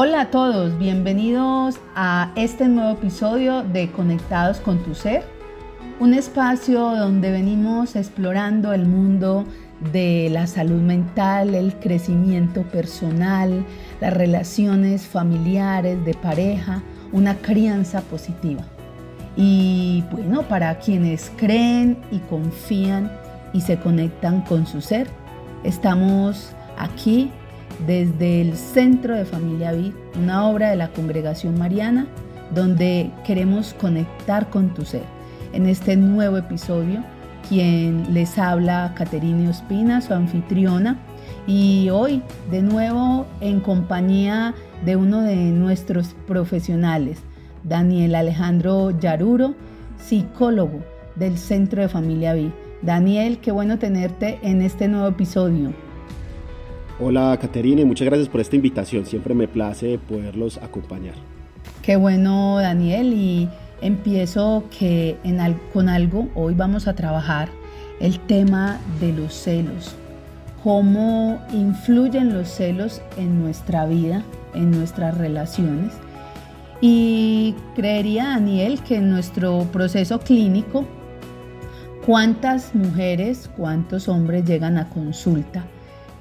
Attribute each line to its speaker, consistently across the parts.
Speaker 1: Hola a todos, bienvenidos a este nuevo episodio de Conectados con tu Ser, un espacio donde venimos explorando el mundo de la salud mental, el crecimiento personal, las relaciones familiares, de pareja, una crianza positiva. Y bueno, para quienes creen y confían y se conectan con su ser, estamos aquí desde el Centro de Familia Vid, una obra de la Congregación Mariana, donde queremos conectar con tu ser. En este nuevo episodio, quien les habla, Caterina Ospina, su anfitriona, y hoy de nuevo en compañía de uno de nuestros profesionales, Daniel Alejandro Yaruro, psicólogo del Centro de Familia Vid. Daniel, qué bueno tenerte en este nuevo episodio.
Speaker 2: Hola Caterina, muchas gracias por esta invitación. Siempre me place poderlos acompañar.
Speaker 1: Qué bueno Daniel y empiezo que con algo hoy vamos a trabajar el tema de los celos. Cómo influyen los celos en nuestra vida, en nuestras relaciones. Y creería Daniel que en nuestro proceso clínico, ¿cuántas mujeres, cuántos hombres llegan a consulta?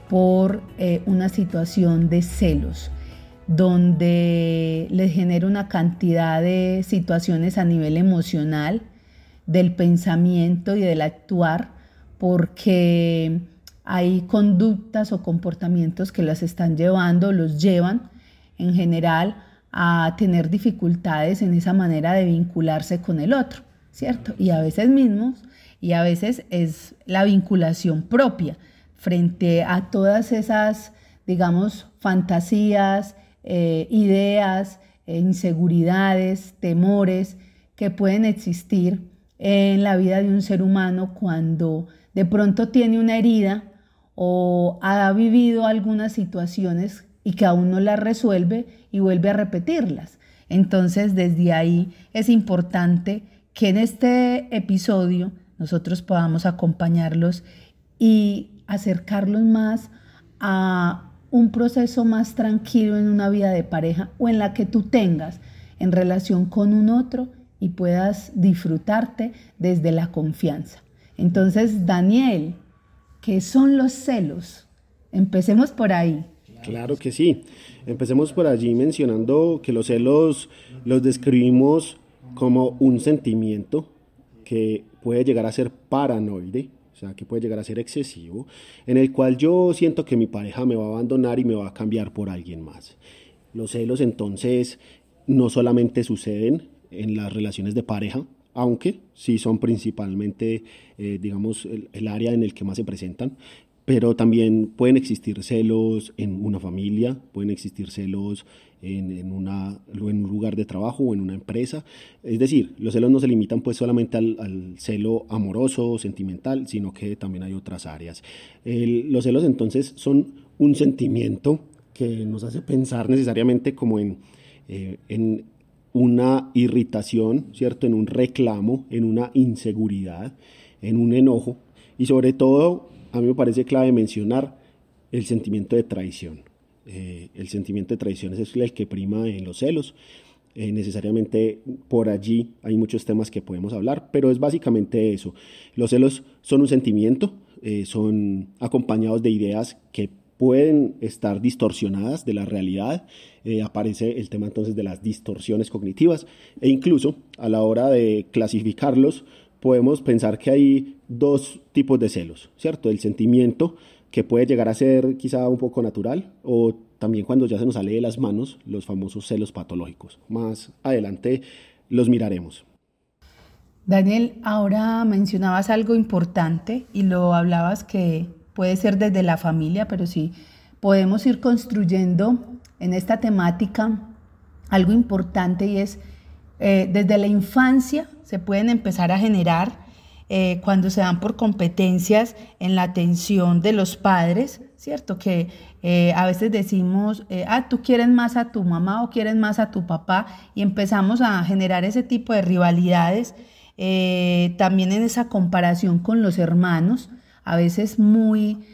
Speaker 1: Por eh, una situación de celos, donde les genera una cantidad de situaciones a nivel emocional, del pensamiento y del actuar, porque hay conductas o comportamientos que las están llevando, los llevan en general a tener dificultades en esa manera de vincularse con el otro, ¿cierto? Y a veces mismos, y a veces es la vinculación propia frente a todas esas, digamos, fantasías, eh, ideas, eh, inseguridades, temores que pueden existir en la vida de un ser humano cuando de pronto tiene una herida o ha vivido algunas situaciones y que aún no las resuelve y vuelve a repetirlas. Entonces, desde ahí es importante que en este episodio nosotros podamos acompañarlos y acercarlos más a un proceso más tranquilo en una vida de pareja o en la que tú tengas en relación con un otro y puedas disfrutarte desde la confianza. Entonces, Daniel, ¿qué son los celos? Empecemos por ahí.
Speaker 2: Claro que sí. Empecemos por allí mencionando que los celos los describimos como un sentimiento que puede llegar a ser paranoide, o sea, que puede llegar a ser excesivo, en el cual yo siento que mi pareja me va a abandonar y me va a cambiar por alguien más. Los celos entonces no solamente suceden en las relaciones de pareja, aunque sí son principalmente, eh, digamos, el, el, área en el que más se presentan, pero también pueden existir celos en una familia, pueden existir celos en, una, en un lugar de trabajo o en una empresa. Es decir, los celos no se limitan pues solamente al, celo amoroso, sentimental, sino que también hay otras áreas. los celos entonces son un sentimiento que nos hace pensar necesariamente como en, eh, en una irritación, ¿cierto? En un reclamo, en una inseguridad, en un enojo y sobre todo a mí me parece clave mencionar el sentimiento de traición. Eh, el sentimiento de traición es el que prima en los celos. Eh, necesariamente por allí hay muchos temas que podemos hablar, pero es básicamente eso. Los celos son un sentimiento, eh, son acompañados de ideas que pueden estar distorsionadas de la realidad. aparece el tema entonces de las distorsiones cognitivas e incluso a la hora de clasificarlos podemos pensar que hay dos tipos de celos, ¿cierto? El sentimiento que puede llegar a ser quizá un poco natural o también cuando ya se nos sale de las manos los famosos celos patológicos. Más adelante los miraremos.
Speaker 1: Daniel, ahora mencionabas algo importante y lo hablabas que puede ser desde la familia, pero sí podemos ir construyendo en esta temática algo importante y es eh, desde la infancia se pueden empezar a generar eh, cuando se dan por competencias en la atención de los padres, ¿cierto? Que eh, a veces decimos, ah, tú quieres más a tu mamá o quieres más a tu papá y empezamos a generar ese tipo de rivalidades, también en esa comparación con los hermanos, a veces muy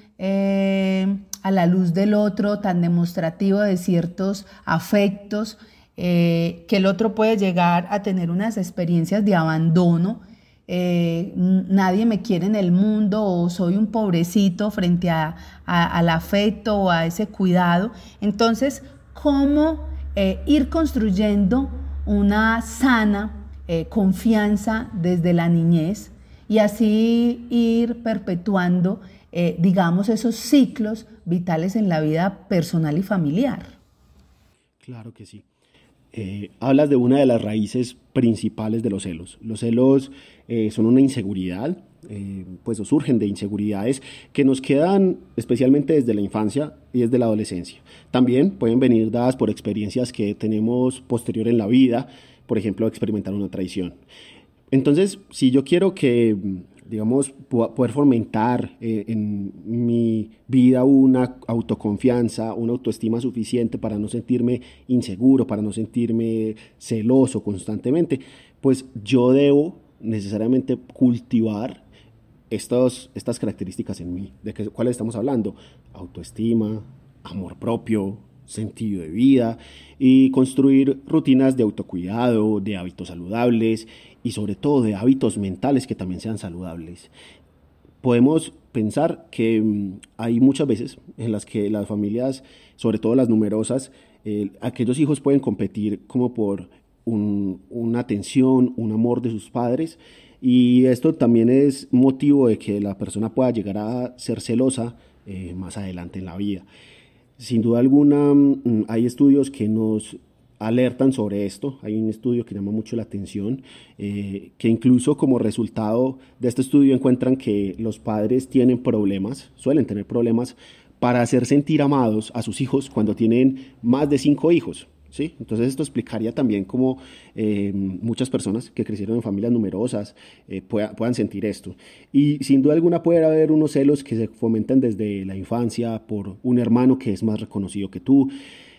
Speaker 1: a la luz del otro, tan demostrativo de ciertos afectos, eh, que el otro puede llegar a tener unas experiencias de abandono. Eh, nadie me quiere en el mundo o soy un pobrecito frente a, al afecto o a ese cuidado. Entonces, ¿cómo eh, ir construyendo una sana confianza desde la niñez y así ir perpetuando, digamos, esos ciclos vitales en la vida personal y familiar?
Speaker 2: Claro que sí. Eh, hablas de una de las raíces principales de los celos. Los celos eh, son una inseguridad, eh, pues surgen de inseguridades que nos quedan especialmente desde la infancia y desde la adolescencia. También pueden venir dadas por experiencias que tenemos posterior en la vida, por ejemplo, experimentar una traición. Entonces, si yo quiero que digamos, poder fomentar eh, en mi vida una autoconfianza, una autoestima suficiente para no sentirme inseguro, para no sentirme celoso constantemente, pues yo debo necesariamente cultivar estos, estas características en mí. ¿De qué, cuáles estamos hablando? Autoestima, amor propio, sentido de vida y construir rutinas de autocuidado, de hábitos saludables y sobre todo de hábitos mentales que también sean saludables. Podemos pensar que mm, hay muchas veces en las que las familias, sobre todo las numerosas, eh, aquellos hijos pueden competir como por una atención, un amor de sus padres y esto también es motivo de que la persona pueda llegar a ser celosa eh, más adelante en la vida. Sin duda alguna, mm, hay estudios que nos alertan sobre esto. Hay un estudio que llama mucho la atención, eh, que incluso como resultado de este estudio encuentran que los padres tienen problemas, suelen tener problemas para hacer sentir amados a sus hijos cuando tienen más de cinco hijos. ¿Sí? Entonces esto explicaría también cómo eh, muchas personas que crecieron en familias numerosas eh, puedan sentir esto. Y sin duda alguna puede haber unos celos que se fomentan desde la infancia por un hermano que es más reconocido que tú.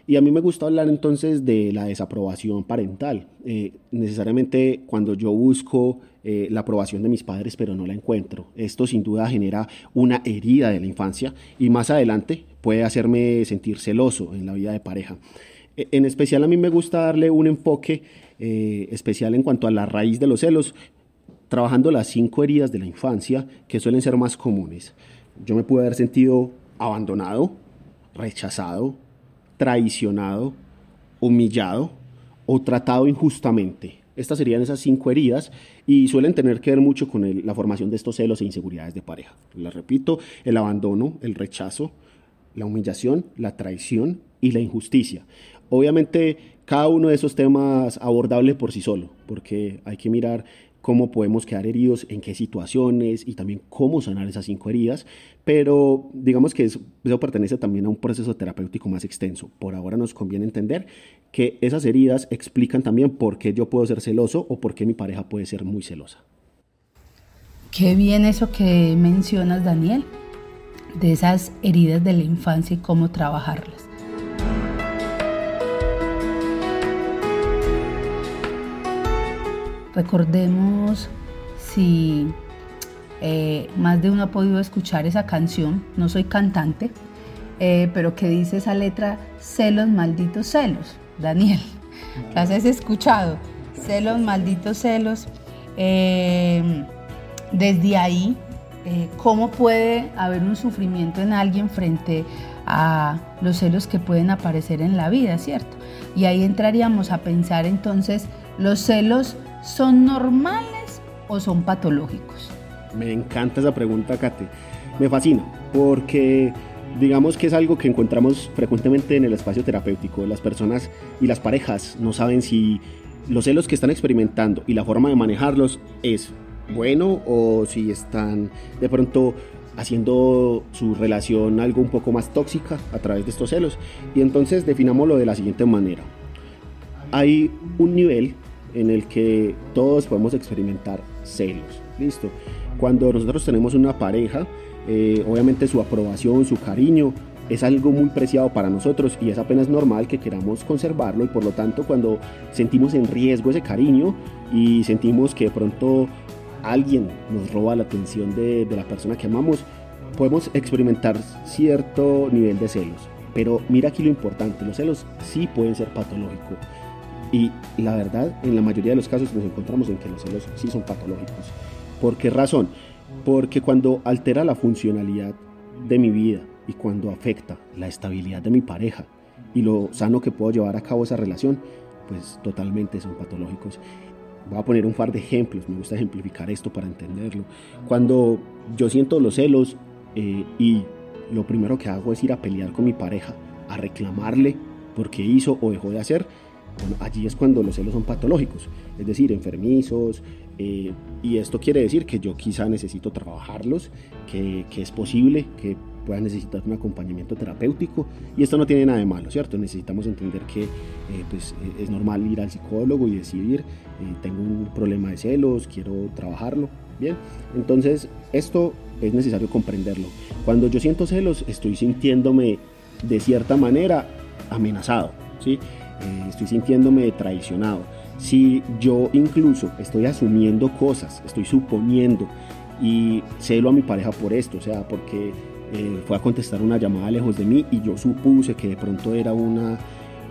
Speaker 2: Y a mí me gusta hablar entonces de la desaprobación parental. Eh, necesariamente cuando yo busco la aprobación de mis padres pero no la encuentro, esto sin duda genera una herida de la infancia y más adelante puede hacerme sentir celoso en la vida de pareja. E, en especial a mí me gusta darle un enfoque eh, especial en cuanto a la raíz de los celos, trabajando las cinco heridas de la infancia que suelen ser más comunes. Yo me pude haber sentido abandonado, rechazado, traicionado, humillado o tratado injustamente. Estas serían esas cinco heridas y suelen tener que ver mucho con la formación de estos celos e inseguridades de pareja. Les repito, el abandono, el rechazo, la humillación, la traición y la injusticia. Obviamente, cada uno de esos temas abordable por sí solo, porque hay que mirar cómo podemos quedar heridos, en qué situaciones y también cómo sanar esas cinco heridas, pero digamos que eso, pertenece también a un proceso terapéutico más extenso. Por ahora nos conviene entender que esas heridas explican también por qué yo puedo ser celoso o por qué mi pareja puede ser muy celosa.
Speaker 1: Qué bien eso que mencionas, Daniel, de esas heridas de la infancia y cómo trabajarlas. Recordemos si eh, más de uno ha podido escuchar esa canción, no soy cantante, eh, pero que dice esa letra, celos, malditos celos, Daniel, las has escuchado, celos, malditos celos. Eh, desde ahí, ¿cómo puede haber un sufrimiento en alguien frente a los celos que pueden aparecer en la vida, ¿cierto? Y ahí entraríamos a pensar entonces, los celos ¿Son normales o son patológicos?
Speaker 2: Me encanta esa pregunta, Kate. Me fascina porque digamos que es algo que encontramos frecuentemente en el espacio terapéutico. Las personas y las parejas no saben si los celos que están experimentando y la forma de manejarlos es bueno o si están de pronto haciendo su relación algo un poco más tóxica a través de estos celos. Y entonces definámoslo de la siguiente manera. Hay un nivel en el que todos podemos experimentar celos. Listo. Cuando nosotros tenemos una pareja, eh, obviamente su aprobación, su cariño es algo muy preciado para nosotros y es apenas normal que queramos conservarlo y por lo tanto cuando sentimos en riesgo ese cariño y sentimos que de pronto alguien nos roba la atención de, de la persona que amamos, podemos experimentar cierto nivel de celos, pero mira aquí lo importante, los celos sí pueden ser patológicos. Y la verdad, en la mayoría de los casos nos encontramos en que los celos sí son patológicos. ¿Por qué razón? Porque cuando altera la funcionalidad de mi vida y cuando afecta la estabilidad de mi pareja y lo sano que puedo llevar a cabo esa relación, pues totalmente son patológicos. Voy a poner un par de ejemplos, me gusta ejemplificar esto para entenderlo. Cuando yo siento los celos eh, y lo primero que hago es ir a pelear con mi pareja, a reclamarle porque hizo o dejó de hacer, bueno, allí es cuando los celos son patológicos, es decir, enfermizos, eh, y esto quiere decir que yo quizá necesito trabajarlos, que, que es posible que pueda necesitar un acompañamiento terapéutico y esto no tiene nada de malo, ¿cierto? Necesitamos entender que eh, pues, eh, es normal ir al psicólogo y decidir, eh, tengo un problema de celos, quiero trabajarlo, ¿bien? Entonces, esto es necesario comprenderlo. Cuando yo siento celos, estoy sintiéndome de cierta manera amenazado, ¿sí? estoy sintiéndome traicionado. Si yo incluso estoy asumiendo cosas, estoy suponiendo y celo a mi pareja por esto, o sea, porque eh, fue a contestar una llamada lejos de mí y yo supuse que de pronto era una,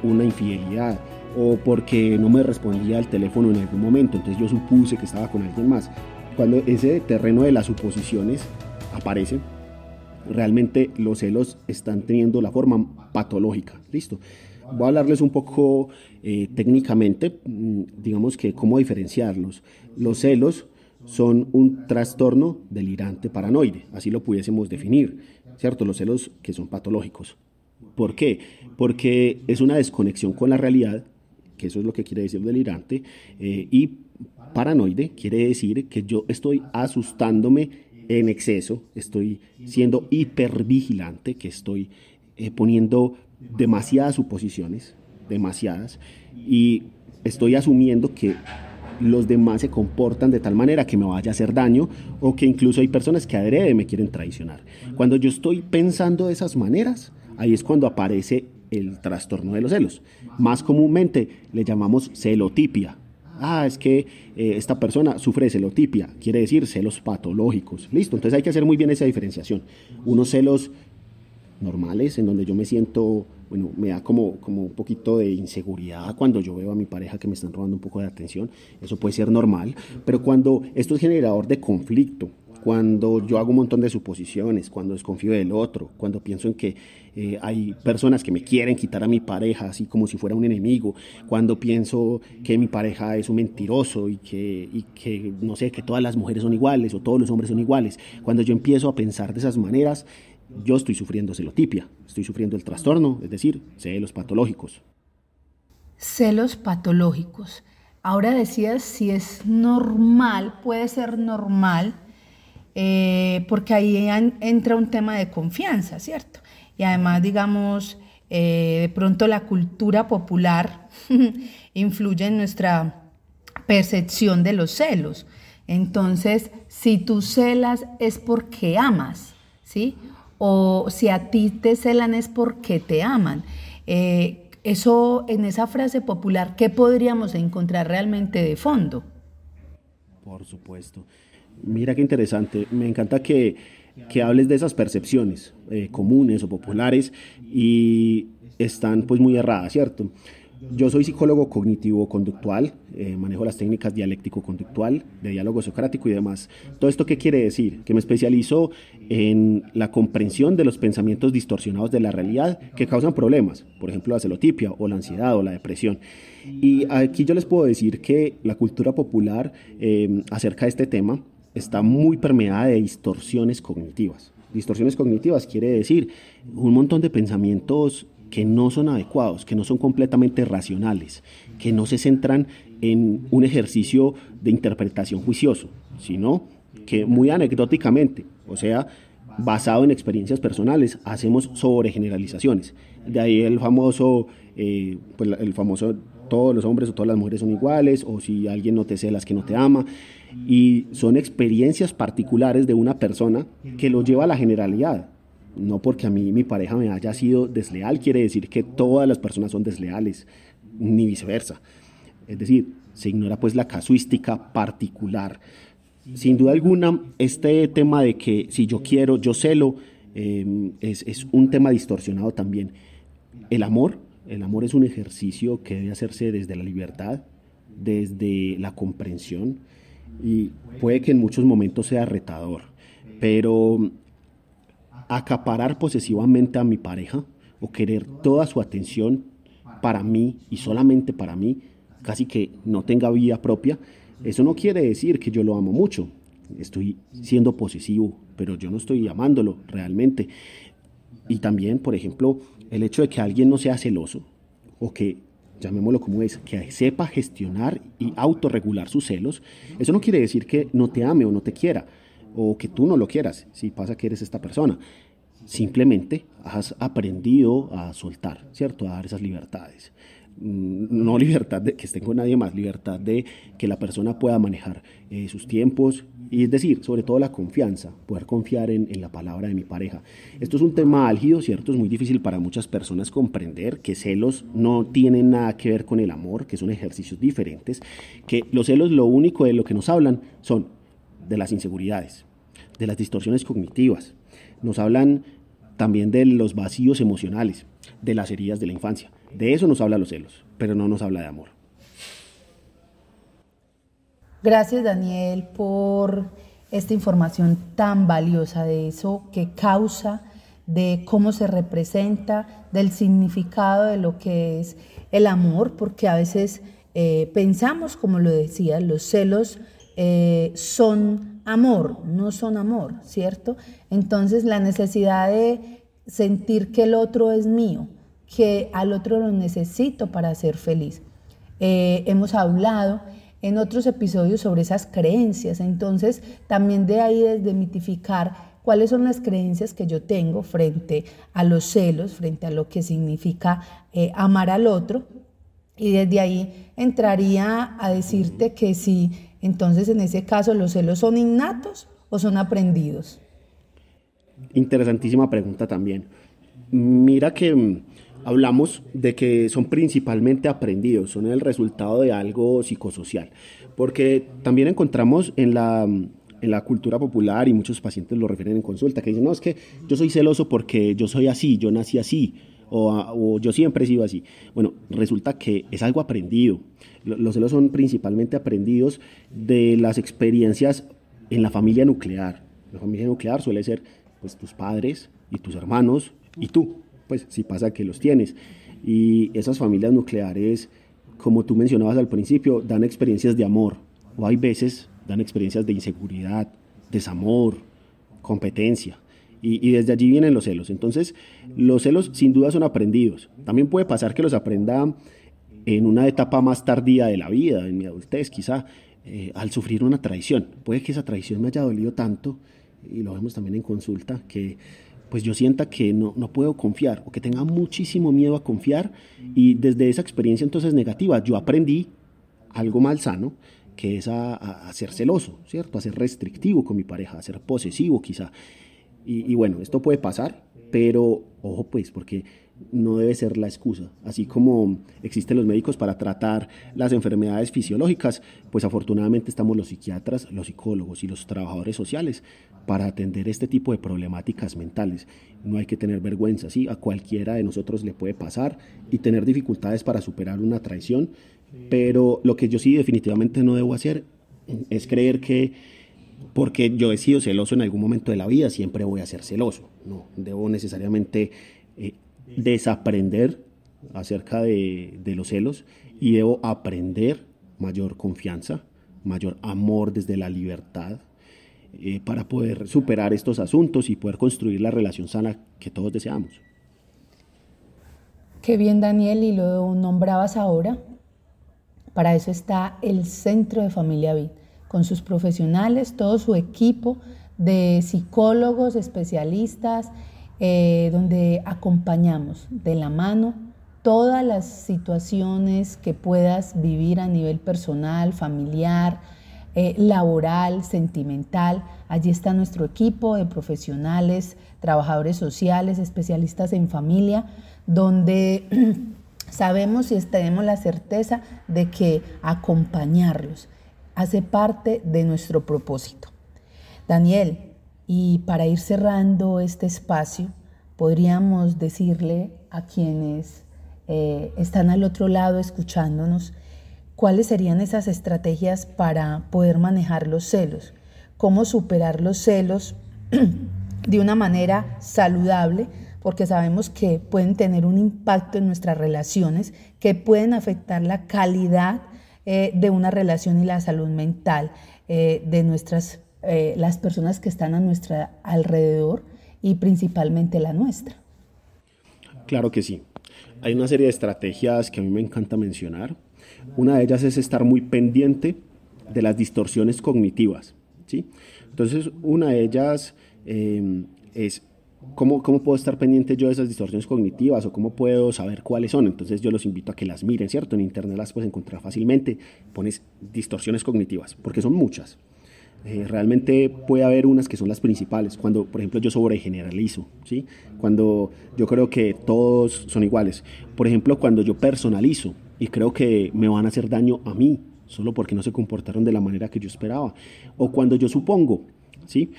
Speaker 2: una infidelidad o porque no me respondía al teléfono en algún momento, entonces yo supuse que estaba con alguien más. Cuando ese terreno de las suposiciones aparece, realmente los celos están teniendo la forma patológica. Listo. Voy a hablarles un poco eh, técnicamente, mm, digamos que cómo diferenciarlos. Los celos son un trastorno delirante paranoide, así lo pudiésemos definir, ¿cierto? Los celos que son patológicos. ¿Por qué? Porque es una desconexión con la realidad, que eso es lo que quiere decir delirante, eh, y paranoide quiere decir que yo estoy asustándome en exceso, estoy siendo hipervigilante, que estoy eh, poniendo demasiadas suposiciones, demasiadas, y estoy asumiendo que los demás se comportan de tal manera que me vaya a hacer daño o que incluso hay personas que adrede me quieren traicionar. Cuando yo estoy pensando de esas maneras, ahí es cuando aparece el trastorno de los celos. Más comúnmente le llamamos celotipia. Ah, es que eh, esta persona sufre celotipia, quiere decir celos patológicos. Listo, entonces hay que hacer muy bien esa diferenciación. Unos celos normales, en donde yo me siento, bueno, me da como, como un poquito de inseguridad cuando yo veo a mi pareja que me están robando un poco de atención, eso puede ser normal, pero cuando esto es generador de conflicto, cuando yo hago un montón de suposiciones, cuando desconfío del otro, cuando pienso en que eh, hay personas que me quieren quitar a mi pareja así como si fuera un enemigo, cuando pienso que mi pareja es un mentiroso y que, y que no sé, que todas las mujeres son iguales o todos los hombres son iguales, cuando yo empiezo a pensar de esas maneras, yo estoy sufriendo celotipia, estoy sufriendo el trastorno, es decir, celos patológicos.
Speaker 1: Celos patológicos. Ahora decías si es normal, puede ser normal, eh, porque ahí entra un tema de confianza, ¿cierto? Y además, digamos, eh, de pronto la cultura popular influye en nuestra percepción de los celos. Entonces, si tú celas es porque amas, ¿sí? O si a ti te celan es porque te aman. Eh, eso, en esa frase popular, ¿qué podríamos encontrar realmente de fondo?
Speaker 2: Por supuesto. Mira qué interesante. Me encanta que, hables de esas percepciones eh, comunes o populares y están pues muy erradas, ¿cierto? Yo soy psicólogo cognitivo-conductual, eh, manejo las técnicas dialéctico-conductual, de diálogo socrático y demás. ¿Todo esto qué quiere decir? Que me especializo en la comprensión de los pensamientos distorsionados de la realidad que causan problemas, por ejemplo la celotipia o la ansiedad o la depresión. Y aquí yo les puedo decir que la cultura popular eh, acerca de este tema está muy permeada de distorsiones cognitivas. Distorsiones cognitivas quiere decir un montón de pensamientos que no son adecuados, que no son completamente racionales, que no se centran en un ejercicio de interpretación juicioso, sino que muy anecdóticamente, o sea, basado en experiencias personales, hacemos sobre generalizaciones. De ahí el famoso, eh, pues el famoso todos los hombres o todas las mujeres son iguales, o si alguien no te celas que no te ama. Y son experiencias particulares de una persona que lo lleva a la generalidad. No porque a mí mi pareja me haya sido desleal quiere decir que todas las personas son desleales, ni viceversa. Es decir, se ignora pues la casuística particular. sin duda alguna, este tema de que si yo quiero, yo celo, em, es, es un tema distorsionado también. El amor, el amor es un ejercicio que debe hacerse desde la libertad, desde la comprensión y puede que en muchos momentos sea retador, pero acaparar posesivamente a mi pareja o querer toda su atención para mí y solamente para mí, casi que no tenga vida propia, eso no quiere decir que yo lo amo mucho. Estoy siendo posesivo, pero yo no estoy amándolo realmente. Y también, por ejemplo, el hecho de que alguien no sea celoso o que llamémoslo como es, que sepa gestionar y autorregular sus celos, eso no quiere decir que no te ame o no te quiera, o que tú no lo quieras, si pasa que eres esta persona. Simplemente has aprendido a soltar, ¿cierto? A dar esas libertades. Mm, no libertad de que estén con nadie más, libertad de que la persona pueda manejar eh, sus tiempos y es decir, sobre todo la confianza, poder confiar en, la palabra de mi pareja. Esto es un tema álgido, ¿cierto? Es muy difícil para muchas personas comprender que celos no tienen nada que ver con el amor, que son ejercicios diferentes, que los celos lo único de lo que nos hablan son de las inseguridades, de las distorsiones cognitivas, nos hablan también de los vacíos emocionales, de las heridas de la infancia. De eso nos habla los celos, pero no nos habla de amor.
Speaker 1: Gracias Daniel por esta información tan valiosa de eso que causa, de cómo se representa, del significado de lo que es el amor, porque a veces eh, pensamos, como lo decía, los celos eh, son amor, no son amor, ¿cierto? Entonces la necesidad de sentir que el otro es mío, que al otro lo necesito para ser feliz. Eh, hemos hablado en otros episodios sobre esas creencias, entonces también de ahí desmitificar cuáles son las creencias que yo tengo frente a los celos, frente a lo que significa eh, amar al otro. Y desde ahí entraría a decirte que si entonces en ese caso los celos son innatos o son aprendidos.
Speaker 2: Interesantísima pregunta también. Mira que mm, hablamos de que son principalmente aprendidos, son el resultado de algo psicosocial, porque también encontramos en la, en la cultura popular, y muchos pacientes lo refieren en consulta, que dicen, no, es que yo soy celoso porque yo soy así, yo nací así, o, o yo siempre he sido así. Bueno, resulta que es algo aprendido. Los celos son principalmente aprendidos de las experiencias en la familia nuclear. La familia nuclear suele ser pues tus padres y tus hermanos y tú, pues si pasa que los tienes. Y esas familias nucleares, como tú mencionabas al principio, dan experiencias de amor o hay veces dan experiencias de inseguridad, desamor, competencia. Y, desde allí vienen los celos. Entonces, los celos sin duda son aprendidos. También puede pasar que los aprenda en una etapa más tardía de la vida, en mi adultez quizá, eh, al sufrir una traición. Puede que esa traición me haya dolido tanto, y lo vemos también en consulta, que pues yo sienta que no, no puedo confiar o que tenga muchísimo miedo a confiar y desde esa experiencia entonces negativa yo aprendí algo mal sano, que es a, ser celoso, ¿cierto? A ser restrictivo con mi pareja, a ser posesivo quizá. Y, bueno, esto puede pasar, pero ojo pues, porque no debe ser la excusa. Así como existen los médicos para tratar las enfermedades fisiológicas, pues afortunadamente estamos los psiquiatras, los psicólogos y los trabajadores sociales para atender este tipo de problemáticas mentales. No hay que tener vergüenza, ¿sí? A cualquiera de nosotros le puede pasar y tener dificultades para superar una traición, pero lo que yo sí definitivamente no debo hacer es creer que porque yo he sido celoso en algún momento de la vida, siempre voy a ser celoso. No, debo necesariamente eh, desaprender acerca de, los celos y debo aprender mayor confianza, mayor amor desde la libertad, eh, para poder superar estos asuntos y poder construir la relación sana que todos deseamos.
Speaker 1: Qué bien, Daniel, y lo nombrabas ahora. Para eso está el Centro de Familia Vid, con sus profesionales, todo su equipo de psicólogos, especialistas, eh, donde acompañamos de la mano todas las situaciones que puedas vivir a nivel personal, familiar, eh, laboral, sentimental. Allí está nuestro equipo de profesionales, trabajadores sociales, especialistas en familia, donde sabemos y tenemos la certeza de que acompañarlos hace parte de nuestro propósito. Daniel, y para ir cerrando este espacio, podríamos decirle a quienes eh, están al otro lado escuchándonos, cuáles serían esas estrategias para poder manejar los celos, cómo superar los celos de una manera saludable, porque sabemos que pueden tener un impacto en nuestras relaciones, que pueden afectar la calidad eh, de una relación y la salud mental eh, de nuestras, eh, las personas que están a nuestro alrededor y principalmente la nuestra.
Speaker 2: Claro que sí. Hay una serie de estrategias que a mí me encanta mencionar. Una de ellas es estar muy pendiente de las distorsiones cognitivas. ¿sí? Entonces, una de ellas es ¿Cómo, ¿Cómo, puedo estar pendiente yo de esas distorsiones cognitivas o cómo puedo saber cuáles son? Entonces yo los invito a que las miren, ¿cierto? En internet las puedes encontrar fácilmente. Pones distorsiones cognitivas, porque son muchas. Eh, realmente puede haber unas que son las principales. Cuando, por ejemplo, yo sobregeneralizo, ¿sí? Cuando yo creo que todos son iguales. Por ejemplo, cuando yo personalizo y creo que me van a hacer daño a mí, solo porque no se comportaron de la manera que yo esperaba. O cuando yo supongo, ¿sí?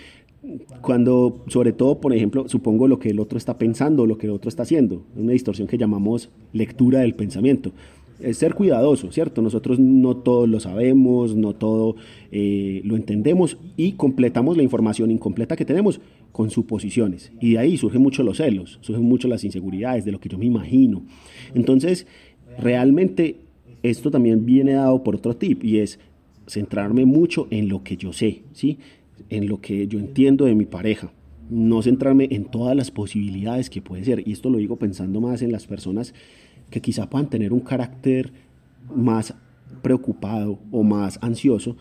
Speaker 2: Cuando, sobre todo, por ejemplo, supongo lo que el otro está pensando, lo que el otro está haciendo, una distorsión que llamamos lectura del pensamiento. Es ser cuidadoso, ¿cierto? Nosotros no todo lo sabemos, no todo eh, lo entendemos y completamos la información incompleta que tenemos con suposiciones. Y de ahí surgen mucho los celos, surgen mucho las inseguridades de lo que yo me imagino. Entonces, realmente esto también viene dado por otro tip y es centrarme mucho en lo que yo sé, ¿sí? En lo que yo entiendo de mi pareja, no centrarme en todas las posibilidades que puede ser. Y esto lo digo pensando más en las personas que quizá puedan tener un carácter más preocupado o más ansioso.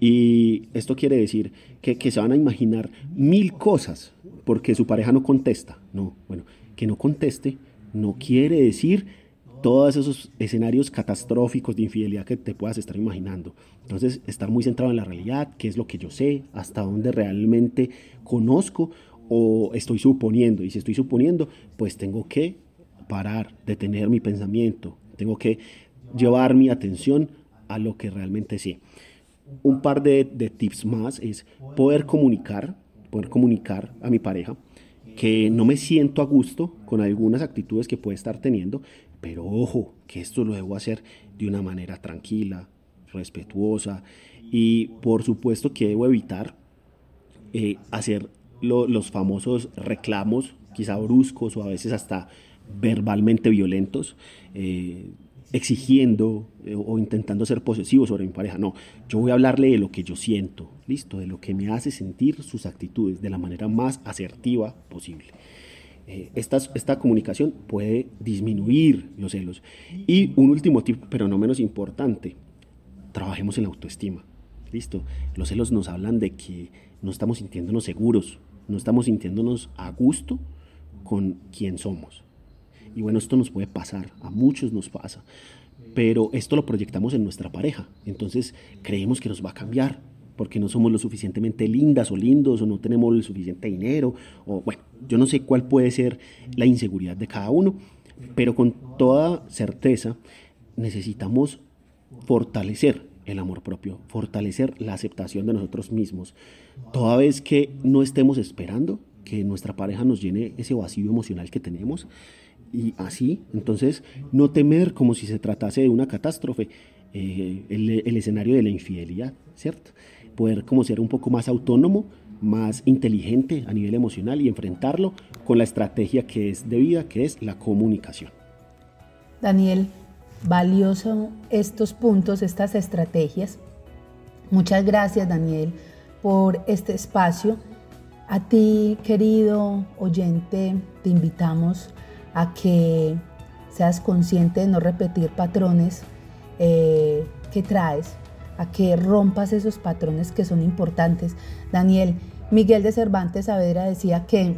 Speaker 2: Y esto quiere decir que, que se van a imaginar mil cosas porque su pareja no contesta. No, bueno, que no conteste no quiere decir todos esos escenarios catastróficos de infidelidad que te puedas estar imaginando. Entonces, estar muy centrado en la realidad, qué es lo que yo sé, hasta dónde realmente conozco o estoy suponiendo. Y si estoy suponiendo, pues tengo que parar, detener mi pensamiento, tengo que llevar mi atención a lo que realmente sé. Un par de, de tips más es poder comunicar, poder comunicar a mi pareja que no me siento a gusto con algunas actitudes que puede estar teniendo, pero ojo, que esto lo debo hacer de una manera tranquila, respetuosa y por supuesto que debo evitar eh, hacer los famosos reclamos, quizá bruscos o a veces hasta verbalmente violentos, eh, exigiendo eh, o intentando ser posesivo sobre mi pareja. No, yo voy a hablarle de lo que yo siento, listo, de lo que me hace sentir sus actitudes de la manera más asertiva posible. Eh, esta, comunicación puede disminuir los celos. Y un último tip, pero no menos importante, trabajemos en la autoestima. Listo, los celos nos hablan de que no estamos sintiéndonos seguros, no estamos sintiéndonos a gusto con quien somos. Y bueno, esto nos puede pasar, a muchos nos pasa, pero esto lo proyectamos en nuestra pareja. Entonces creemos que nos va a cambiar, porque no somos lo suficientemente lindas o lindos o no tenemos el suficiente dinero o bueno, yo no sé cuál puede ser la inseguridad de cada uno, pero con toda certeza necesitamos fortalecer el amor propio, fortalecer la aceptación de nosotros mismos, toda vez que no estemos esperando que nuestra pareja nos llene ese vacío emocional que tenemos y así, entonces no temer como si se tratase de una catástrofe, eh, el, el escenario de la infidelidad, ¿cierto? Poder como ser un poco más autónomo, más inteligente a nivel emocional y enfrentarlo con la estrategia que es debida, que es la comunicación.
Speaker 1: Daniel, valioso estos puntos, estas estrategias. Muchas gracias, Daniel, por este espacio. A ti, querido oyente, te invitamos a que seas consciente de no repetir patrones eh, que traes a que rompas esos patrones que son importantes. Daniel, Miguel de Cervantes Saavedra decía que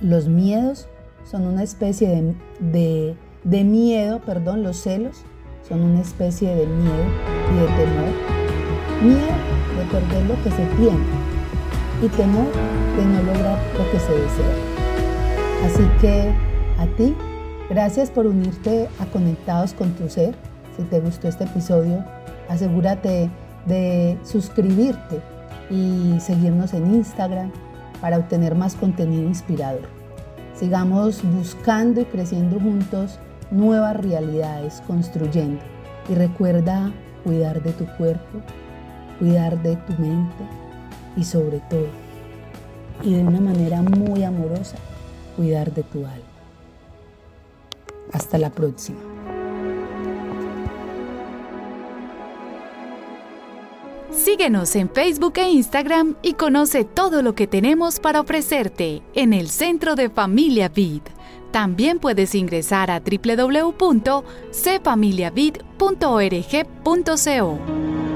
Speaker 1: los miedos son una especie de, de, miedo, perdón, los celos son una especie de miedo y de temor. Miedo de perder lo que se tiene y temor de no lograr lo que se desea. Así que a ti, gracias por unirte a Conectados con tu Ser. Si te gustó este episodio, asegúrate de suscribirte y seguirnos en Instagram para obtener más contenido inspirador. Sigamos buscando y creciendo juntos nuevas realidades, construyendo. Y recuerda cuidar de tu cuerpo, cuidar de tu mente y sobre todo, y de una manera muy amorosa, cuidar de tu alma. Hasta la próxima.
Speaker 3: Síguenos en Facebook e Instagram y conoce todo lo que tenemos para ofrecerte en el Centro de Familia Vid. También puedes ingresar a www.cfamiliavid.org.co.